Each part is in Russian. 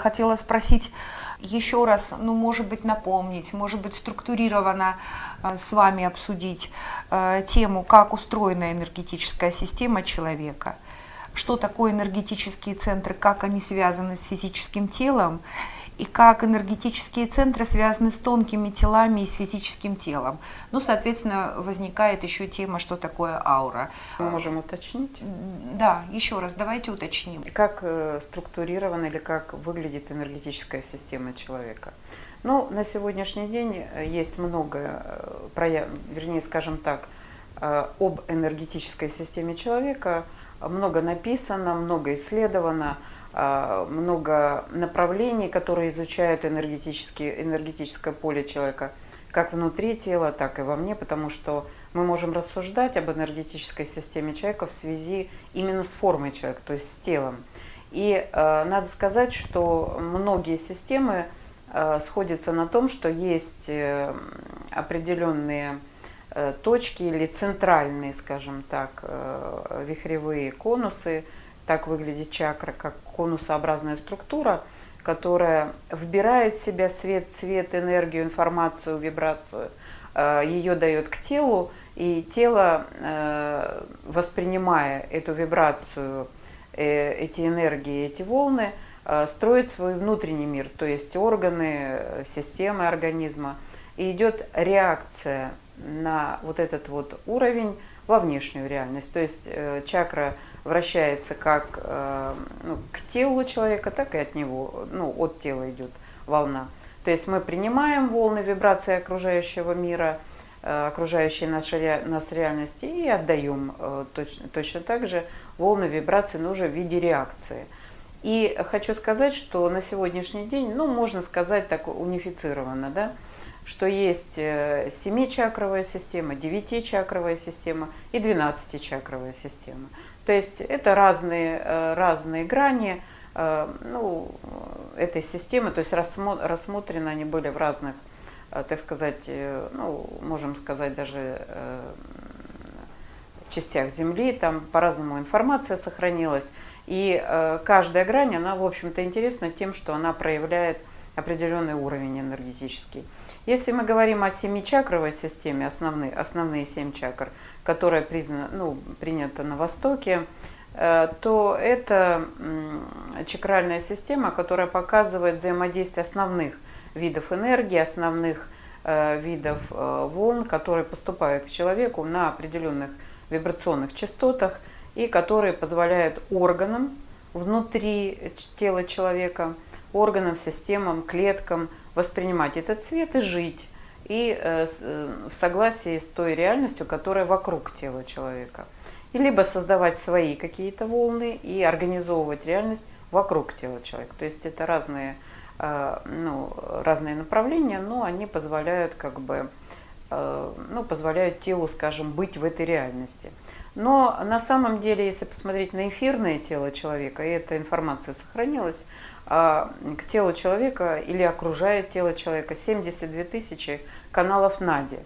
Хотела спросить еще раз, ну, может быть, напомнить, может быть, структурированно э, с вами обсудить э, тему, как устроена энергетическая система человека, что такое энергетические центры, как они связаны с физическим телом, и как энергетические центры связаны с тонкими телами и с физическим телом. Ну, соответственно, возникает еще тема, что такое аура. Мы можем уточнить? Да, еще раз, давайте уточним. Как э, структурирована или как выглядит энергетическая система человека? Ну, на сегодняшний день э, есть много, э, вернее, скажем так, об энергетической системе человека, много написано, много исследовано, много направлений, которые изучают энергетическое поле человека, как внутри тела, так и во мне, потому что мы можем рассуждать об энергетической системе человека в связи именно с формой человека, то есть с телом. И э, надо сказать, что многие системы э, сходятся на том, что есть э, определенные э, точки или центральные, скажем так, э, вихревые конусы, так выглядит чакра, как конусообразная структура, которая вбирает в себя свет, цвет, энергию, информацию, вибрацию, э, ее дает к телу, и тело, э, воспринимая эту вибрацию, э, эти энергии, эти волны, строит свой внутренний мир, то есть органы, системы организма, и идет реакция на вот этот вот уровень во внешнюю реальность. То есть чакра вращается как э, ну, к телу человека, так и от него, ну, от тела идет волна. То есть мы принимаем волны вибрации окружающего мира, э, окружающей нас, нас реальности и отдаем э, точно, точно так же волны вибрации, но уже в виде реакции. И хочу сказать, что на сегодняшний день, ну, можно сказать так унифицированно, да, что есть семичакровая система, девятичакровая система и двенадцатичакровая система. То есть это разные, э, разные грани э, ну, этой системы, то есть рассмотрены они были в разных, э, так сказать, ну, можем сказать, даже частях Земли, там по-разному информация сохранилась. И каждая грань, она, в общем-то, интересна тем, что она проявляет определенный уровень энергетический. Если мы говорим о семичакровой системе, основные, основные семь чакр, которая признана, ну, принята на Востоке, э, то это чакральная система, которая показывает взаимодействие основных видов энергии, основных э, видов э, волн, которые поступают к человеку на определенных вибрационных частотах и которые позволяют органам внутри тела человека, органам, системам, клеткам воспринимать этот свет и жить и э, э, в согласии с той реальностью, которая вокруг тела человека. И либо создавать свои какие-то волны и организовывать реальность вокруг тела человека. То есть это разные, э, ну, разные направления, но они позволяют как бы ну, позволяют телу, скажем, быть в этой реальности. Но на самом деле, если посмотреть на эфирное тело человека, и эта информация сохранилась, а, к телу человека или окружает тело человека 72 тысячи каналов Нади.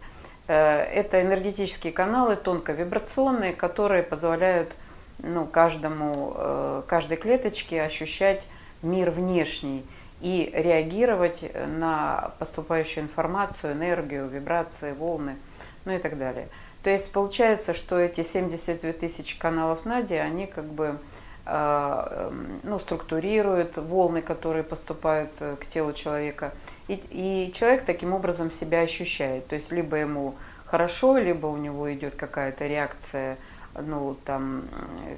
Э, это энергетические каналы тонковибрационные, которые позволяют ну, каждому, э, каждой клеточке ощущать мир внешний и реагировать на поступающую информацию, энергию, вибрации, волны, ну и так далее. То есть получается, что эти 72 тысячи каналов Нади, они как бы ну, структурируют волны, которые поступают к телу человека – и, и человек таким образом себя ощущает. То есть либо ему хорошо, либо у него идет какая-то реакция ну, там,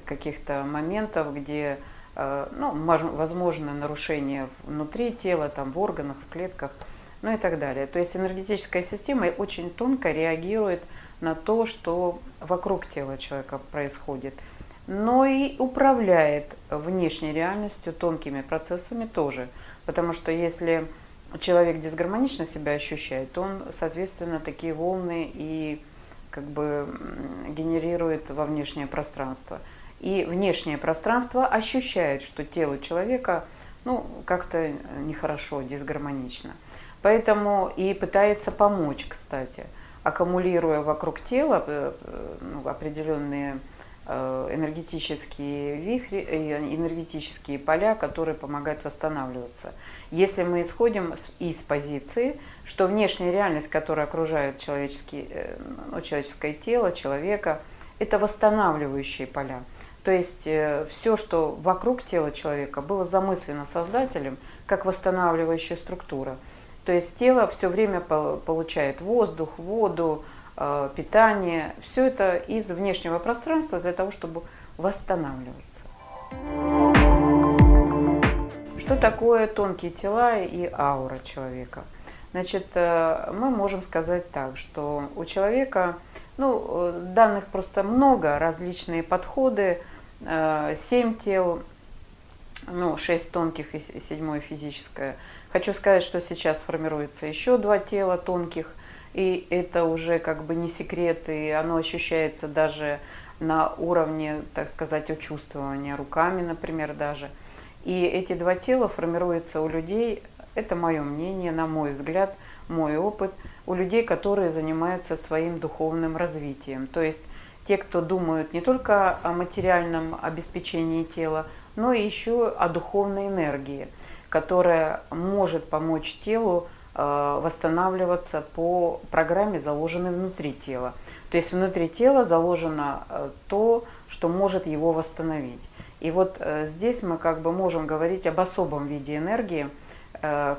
каких-то моментов, где э, ну, возможно нарушение внутри тела, там, в органах, в клетках, ну и так далее. То есть энергетическая система очень тонко реагирует на то, что вокруг тела человека происходит, но и управляет внешней реальностью, тонкими процессами тоже. Потому что если человек дисгармонично себя ощущает, то он, соответственно, такие волны и как бы генерирует во внешнее пространство. И внешнее пространство ощущает, что тело человека ну, как-то нехорошо, дисгармонично. Поэтому и пытается помочь, кстати, аккумулируя вокруг тела э, ну, определенные э, энергетические вихри, энергетические поля, которые помогают восстанавливаться. Если мы исходим из позиции, что внешняя реальность, которая окружает человеческий, ну, человеческое тело, человека, это восстанавливающие поля. То есть все, что вокруг тела человека, было замыслено Создателем как восстанавливающая структура. То есть тело все время получает воздух, воду, э, питание. Все это из внешнего пространства для того, чтобы восстанавливаться. Что такое тонкие тела и аура человека? Значит, э, мы можем сказать так, что у человека, ну, э, данных просто много, различные подходы, семь тел, ну, шесть тонких и седьмое физическое – Хочу сказать, что сейчас формируется еще два тела тонких, и это уже как бы не секрет, и оно ощущается даже на уровне, так сказать, чувствования руками, например, даже. И эти два тела формируются у людей, это мое мнение, на мой взгляд, мой опыт, у людей, которые занимаются своим духовным развитием. То есть те, кто думают не только о материальном обеспечении тела, но и еще о духовной энергии которая может помочь телу восстанавливаться по программе, заложенной внутри тела. То есть внутри тела заложено э, то, что может его восстановить. И вот э, здесь мы как бы можем говорить об особом виде энергии,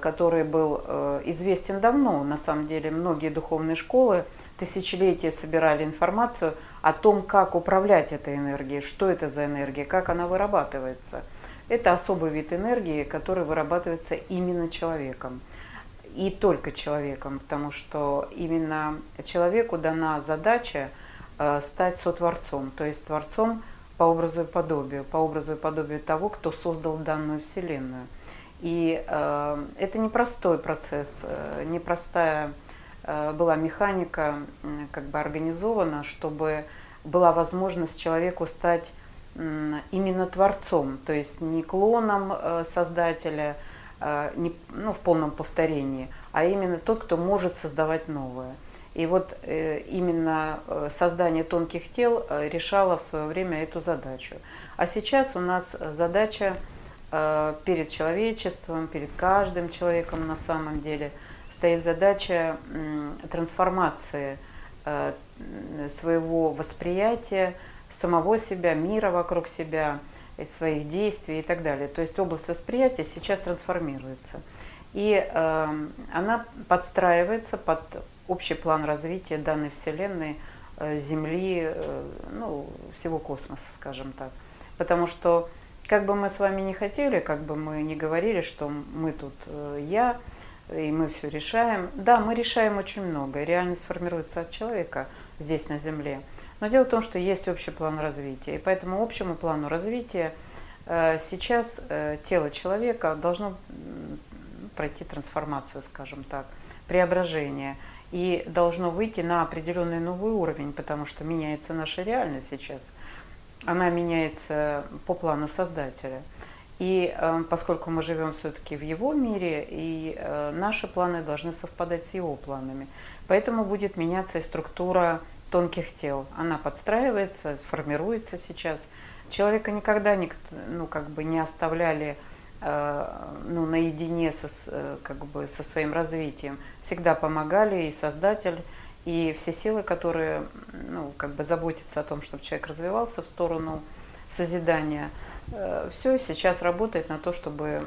который был известен давно. На самом деле многие духовные школы тысячелетия собирали информацию о том, как управлять этой энергией, что это за энергия, как она вырабатывается – это особый вид энергии, который вырабатывается именно человеком. И только человеком, потому что именно человеку дана задача э, стать сотворцом, то есть творцом по образу и подобию, по образу и подобию того, кто создал данную Вселенную. И э, это непростой процесс, э, непростая э, была механика э, как бы организована, чтобы была возможность человеку стать именно творцом, то есть не клоном э, создателя, э, не, ну, в полном повторении, а именно тот, кто может создавать новое. И вот э, именно создание тонких тел решало в свое время эту задачу. А сейчас у нас задача перед человечеством, перед каждым человеком на самом деле стоит задача трансформации своего восприятия, самого себя, мира вокруг себя, своих действий и так далее. То есть область восприятия сейчас трансформируется. И э, она подстраивается под общий план развития данной Вселенной, э, Земли, э, ну, всего космоса, скажем так. Потому что, как бы мы с вами не хотели, как бы мы не говорили, что мы тут э, я, и мы все решаем. Да, мы решаем очень много, реальность формируется от человека здесь на Земле. Но дело в том, что есть общий план развития. И по этому общему плану развития э, сейчас э, тело человека должно пройти трансформацию, скажем так, преображение. И должно выйти на определенный новый уровень, потому что меняется наша реальность сейчас. Она меняется по плану Создателя. И э, поскольку мы живем все-таки в его мире, и э, наши планы должны совпадать с его планами, поэтому будет меняться и структура тонких тел. Она подстраивается, формируется сейчас. Человека никогда не, ну, как бы не оставляли э, ну, наедине со, э, как бы со своим развитием. Всегда помогали и Создатель, и все силы, которые ну, как бы заботятся о том, чтобы человек развивался в сторону созидания. Э, все сейчас работает на то, чтобы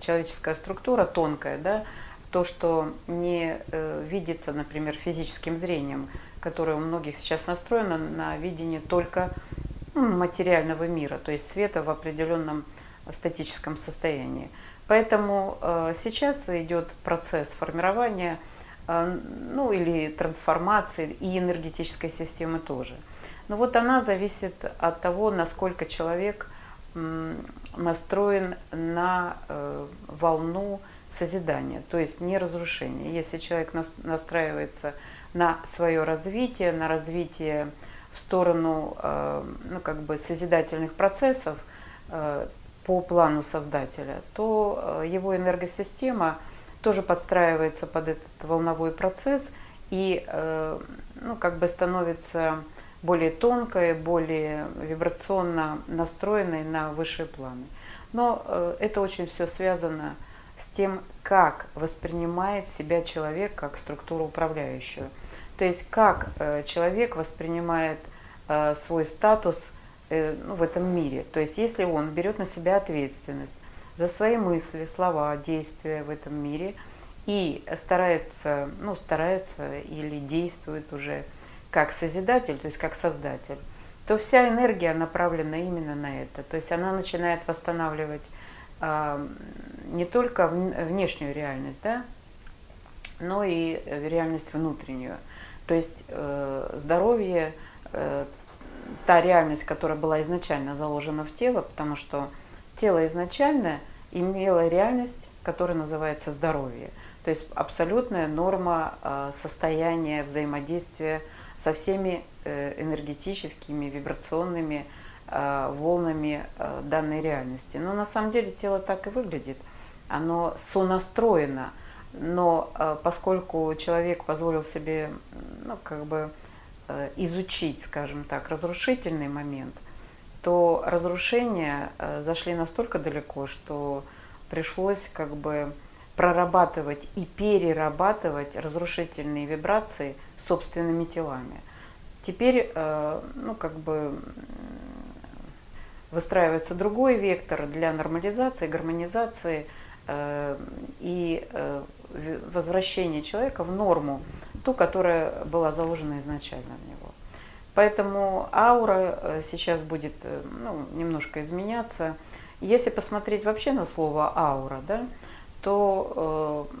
человеческая структура тонкая, да, то, что не э, видится, например, физическим зрением, которое у многих сейчас настроено на видение только ну, материального мира, то есть света в определенном статическом состоянии. Поэтому э, сейчас идет процесс формирования ну, или трансформации и энергетической системы тоже. Но вот она зависит от того, насколько человек настроен на э, волну созидания, то есть не разрушения. Если человек настраивается на свое развитие, на развитие в сторону э, ну, как бы созидательных процессов э, по плану создателя, то его энергосистема тоже подстраивается под этот волновой процесс и ну, как бы становится более тонкой, более вибрационно настроенной на высшие планы. Но э, это очень все связано с тем, как воспринимает себя человек как структуру управляющую. То есть как э, человек воспринимает э, свой статус ну, в этом мире. То есть если он берет на себя ответственность за свои мысли, слова, действия в этом мире и старается, ну, старается или действует уже как созидатель, то есть как создатель, то вся энергия направлена именно на это. То есть она начинает восстанавливать э, не только внешнюю реальность, да, но и реальность внутреннюю. То есть э, здоровье, э, та реальность, которая была изначально заложена в тело, потому что тело изначально имело реальность, которая называется здоровье. То есть абсолютная норма э, состояния взаимодействия со всеми э, энергетическими, вибрационными э, волнами э, данной реальности. Но на самом деле тело так и выглядит. Оно сонастроено, но поскольку человек позволил себе ну, как бы изучить, скажем так, разрушительный момент, то разрушения зашли настолько далеко, что пришлось как бы прорабатывать и перерабатывать разрушительные вибрации собственными телами. Теперь, э, ну, как бы выстраивается другой вектор для нормализации, гармонизации э, и э, возвращения человека в норму, ту, которая была заложена изначально в него. Поэтому аура сейчас будет ну, немножко изменяться. Если посмотреть вообще на слово аура, да, то э,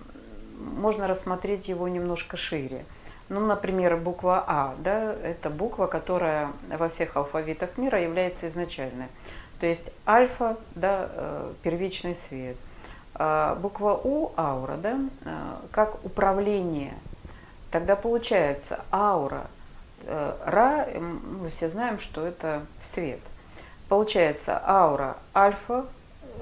можно рассмотреть его немножко шире. Ну, например, буква А, да, это буква, которая во всех алфавитах мира является изначальной. То есть альфа, да, э, первичный свет. А буква У, аура, да, э, как управление. Тогда получается аура, Ра, мы все знаем, что это свет. Получается аура альфа,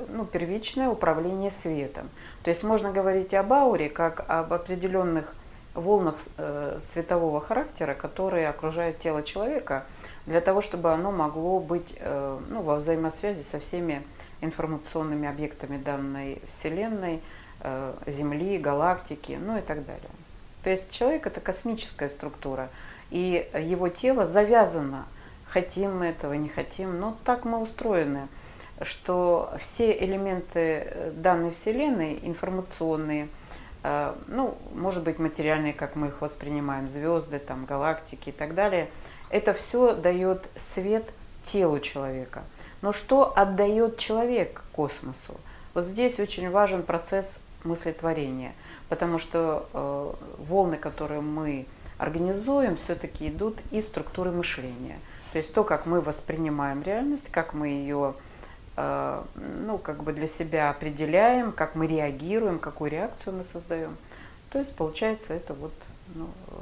ну, первичное управление светом. То есть можно говорить об ауре как об определенных волнах э, светового характера, которые окружают тело человека, для того, чтобы оно могло быть э, ну, во взаимосвязи со всеми информационными объектами данной Вселенной, э, Земли, галактики, ну и так далее. То есть человек это космическая структура, и его тело завязано, хотим мы этого, не хотим, но так мы устроены – что все элементы э, данной Вселенной, информационные, э, ну, может быть, материальные, как мы их воспринимаем, звезды, там, галактики и так далее, это все дает свет телу человека. Но что отдает человек космосу? Вот здесь очень важен процесс мыслетворения, потому что э, волны, которые мы организуем, все-таки идут из структуры мышления. То есть то, как мы воспринимаем реальность, как мы ее ну, как бы для себя определяем, как мы реагируем, какую реакцию мы создаем. То есть получается это вот ну, э,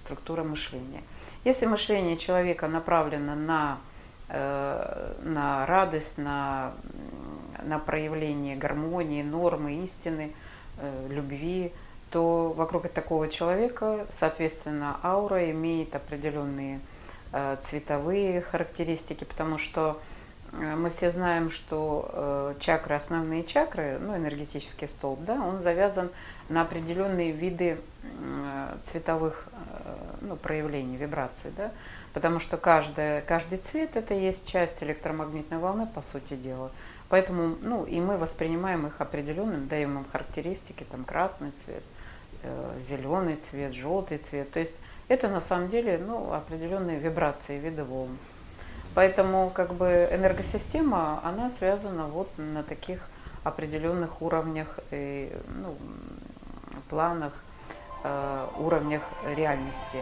структура мышления. Если мышление человека направлено на, э, на радость, на, на проявление гармонии, нормы, истины, любви, то вокруг такого человека, соответственно, аура имеет определенные цветовые характеристики, потому что Э, мы все знаем, что э, чакры, основные чакры, ну, энергетический столб, да, он завязан на определенные виды цветовых ну, проявлений, вибраций, да, потому что каждая, каждый цвет это есть часть электромагнитной волны, по сути дела. Поэтому, ну, и мы воспринимаем их определенным, даем им характеристики, там, красный цвет, э, зеленый цвет, желтый цвет. То есть это на самом деле, ну, определенные вибрации, виды волн. Поэтому как бы энергосистема, она связана вот на таких определенных уровнях, и, ну, планах, э, уровнях реальности.